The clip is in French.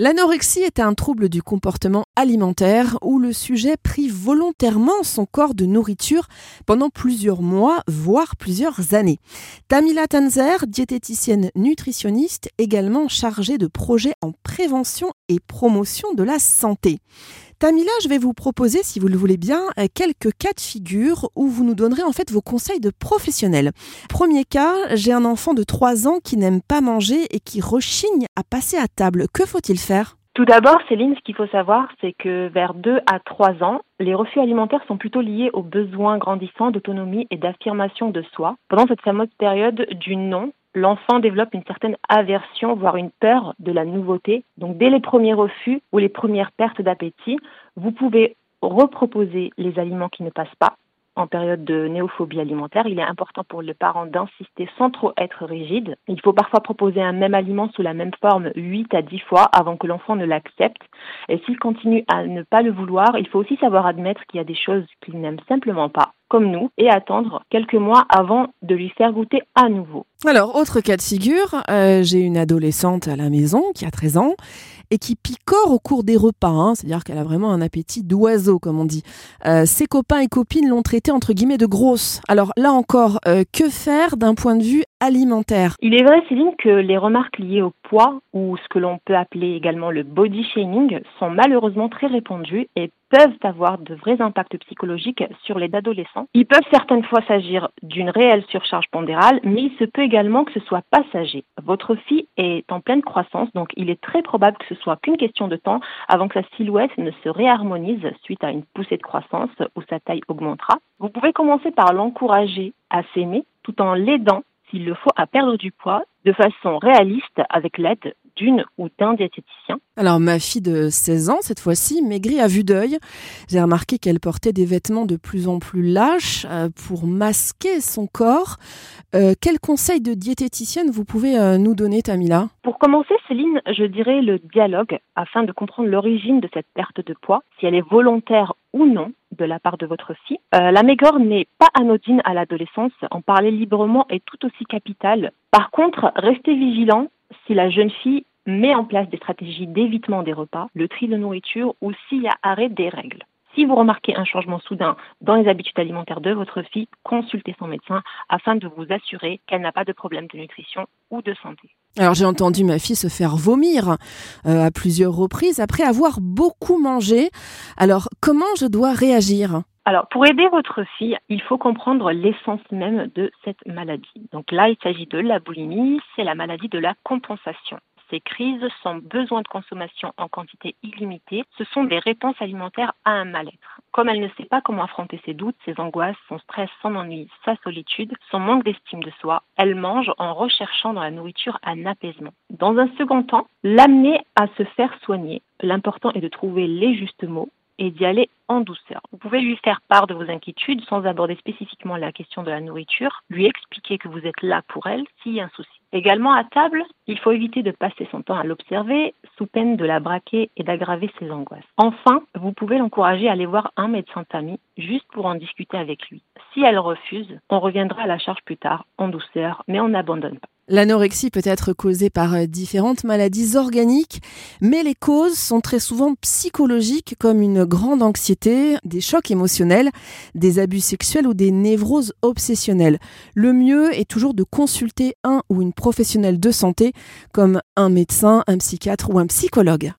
L'anorexie est un trouble du comportement alimentaire où le sujet prive volontairement son corps de nourriture pendant plusieurs mois, voire plusieurs années. Tamila Tanzer, diététicienne nutritionniste, également chargée de projets en prévention et promotion de la santé. Tamila, je vais vous proposer, si vous le voulez bien, quelques cas de figure où vous nous donnerez en fait vos conseils de professionnels. Premier cas, j'ai un enfant de 3 ans qui n'aime pas manger et qui rechigne à passer à table. Que faut-il faire? Tout d'abord, Céline, ce qu'il faut savoir, c'est que vers 2 à 3 ans, les refus alimentaires sont plutôt liés aux besoins grandissants d'autonomie et d'affirmation de soi. Pendant cette fameuse période du non, l'enfant développe une certaine aversion, voire une peur de la nouveauté. Donc dès les premiers refus ou les premières pertes d'appétit, vous pouvez reproposer les aliments qui ne passent pas en période de néophobie alimentaire, il est important pour le parent d'insister sans trop être rigide. Il faut parfois proposer un même aliment sous la même forme 8 à 10 fois avant que l'enfant ne l'accepte. Et s'il continue à ne pas le vouloir, il faut aussi savoir admettre qu'il y a des choses qu'il n'aime simplement pas comme nous et attendre quelques mois avant de lui faire goûter à nouveau. Alors, autre cas de figure, euh, j'ai une adolescente à la maison qui a 13 ans et qui picore au cours des repas, hein. c'est-à-dire qu'elle a vraiment un appétit d'oiseau, comme on dit. Euh, ses copains et copines l'ont traitée entre guillemets de grosse. Alors là encore, euh, que faire d'un point de vue alimentaire? Il est vrai, Céline, que les remarques liées au poids ou ce que l'on peut appeler également le body shaming sont malheureusement très répandues et peuvent avoir de vrais impacts psychologiques sur les adolescents. Il peut certaines fois s'agir d'une réelle surcharge pondérale, mais il se peut également que ce soit passager. Votre fille est en pleine croissance, donc il est très probable que ce soit qu'une question de temps avant que sa silhouette ne se réharmonise suite à une poussée de croissance où sa taille augmentera. Vous pouvez commencer par l'encourager à s'aimer tout en l'aidant s'il le faut à perdre du poids de façon réaliste avec l'aide d'une ou d'un diététicien. Alors ma fille de 16 ans, cette fois-ci, maigrit à vue d'œil. J'ai remarqué qu'elle portait des vêtements de plus en plus lâches euh, pour masquer son corps. Euh, quel conseil de diététicienne vous pouvez euh, nous donner, Tamila? Pour commencer, Céline, je dirais le dialogue afin de comprendre l'origine de cette perte de poids, si elle est volontaire ou non de la part de votre fille. la maigreur n'est pas anodine à l'adolescence. En parler librement est tout aussi capital. Par contre, restez vigilant si la jeune fille met en place des stratégies d'évitement des repas, le tri de nourriture ou s'il y a arrêt des règles. Si vous remarquez un changement soudain dans les habitudes alimentaires de votre fille, consultez son médecin afin de vous assurer qu'elle n'a pas de problème de nutrition ou de santé. Alors j'ai entendu ma fille se faire vomir euh, à plusieurs reprises après avoir beaucoup mangé. Alors comment je dois réagir? Alors, pour aider votre fille, il faut comprendre l'essence même de cette maladie. Donc là, il s'agit de la boulimie, c'est la maladie de la compensation. Ces crises sans besoin de consommation en quantité illimitée, ce sont des réponses alimentaires à un mal-être. Comme elle ne sait pas comment affronter ses doutes, ses angoisses, son stress, son ennui, sa solitude, son manque d'estime de soi, elle mange en recherchant dans la nourriture un apaisement. Dans un second temps, l'amener à se faire soigner. L'important est de trouver les justes mots et d'y aller en douceur. Vous pouvez lui faire part de vos inquiétudes sans aborder spécifiquement la question de la nourriture, lui expliquer que vous êtes là pour elle s'il y a un souci. Également à table, il faut éviter de passer son temps à l'observer sous peine de la braquer et d'aggraver ses angoisses. Enfin, vous pouvez l'encourager à aller voir un médecin famille juste pour en discuter avec lui. Si elle refuse, on reviendra à la charge plus tard, en douceur, mais on n'abandonne pas. L'anorexie peut être causée par euh, différentes maladies organiques, mais les causes sont très souvent psychologiques comme une grande anxiété, des chocs émotionnels, des abus sexuels ou des névroses obsessionnelles. Le mieux est toujours de consulter un ou une professionnelle de santé comme un médecin, un psychiatre ou un psychologue.